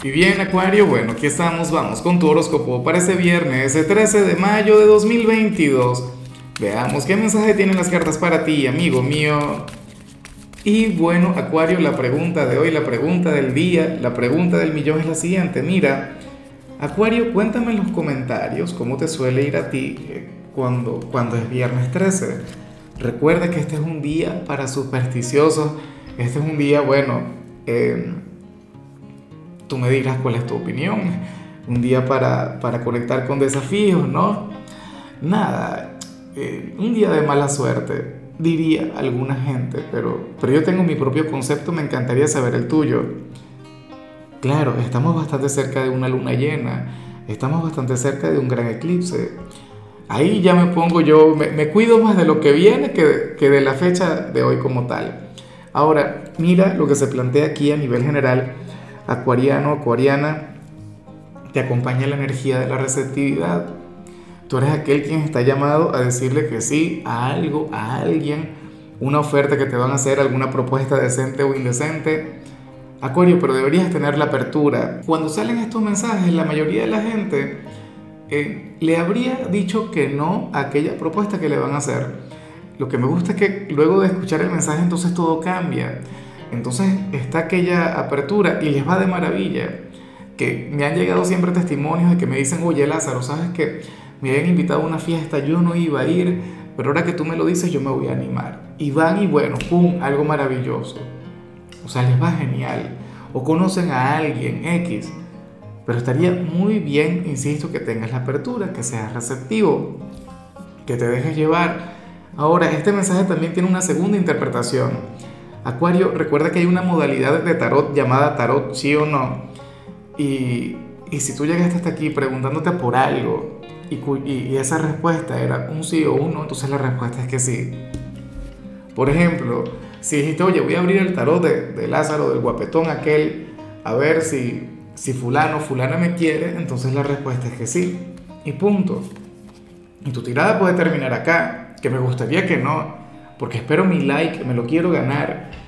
Y bien, Acuario, bueno, aquí estamos, vamos con tu horóscopo para ese viernes, el 13 de mayo de 2022. Veamos qué mensaje tienen las cartas para ti, amigo mío. Y bueno, Acuario, la pregunta de hoy, la pregunta del día, la pregunta del millón es la siguiente. Mira, Acuario, cuéntame en los comentarios cómo te suele ir a ti eh, cuando, cuando es viernes 13. Recuerda que este es un día para supersticiosos, este es un día, bueno, eh, Tú me dirás cuál es tu opinión. Un día para, para conectar con desafíos, ¿no? Nada, eh, un día de mala suerte, diría alguna gente, pero, pero yo tengo mi propio concepto, me encantaría saber el tuyo. Claro, estamos bastante cerca de una luna llena, estamos bastante cerca de un gran eclipse. Ahí ya me pongo yo, me, me cuido más de lo que viene que, que de la fecha de hoy como tal. Ahora, mira lo que se plantea aquí a nivel general acuariano, acuariana, te acompaña la energía de la receptividad. Tú eres aquel quien está llamado a decirle que sí a algo, a alguien, una oferta que te van a hacer, alguna propuesta decente o indecente. Acuario, pero deberías tener la apertura. Cuando salen estos mensajes, la mayoría de la gente eh, le habría dicho que no a aquella propuesta que le van a hacer. Lo que me gusta es que luego de escuchar el mensaje entonces todo cambia. Entonces está aquella apertura y les va de maravilla. Que me han llegado siempre testimonios de que me dicen, oye Lázaro, ¿sabes que Me habían invitado a una fiesta, yo no iba a ir, pero ahora que tú me lo dices yo me voy a animar. Y van y bueno, ¡pum! Algo maravilloso. O sea, les va genial. O conocen a alguien X. Pero estaría muy bien, insisto, que tengas la apertura, que seas receptivo, que te dejes llevar. Ahora, este mensaje también tiene una segunda interpretación Acuario, recuerda que hay una modalidad de tarot llamada tarot sí o no. Y, y si tú llegaste hasta aquí preguntándote por algo y, y, esa respuesta era un sí o un no, entonces la respuesta es que sí. Por ejemplo, si dijiste, oye, voy a abrir el tarot de, de Lázaro, del guapetón aquel, a ver si, si fulano, fulana me quiere, entonces la respuesta es que sí. Y punto. Y tu tirada puede terminar acá, que me gustaría que no, porque espero mi like, me lo quiero ganar.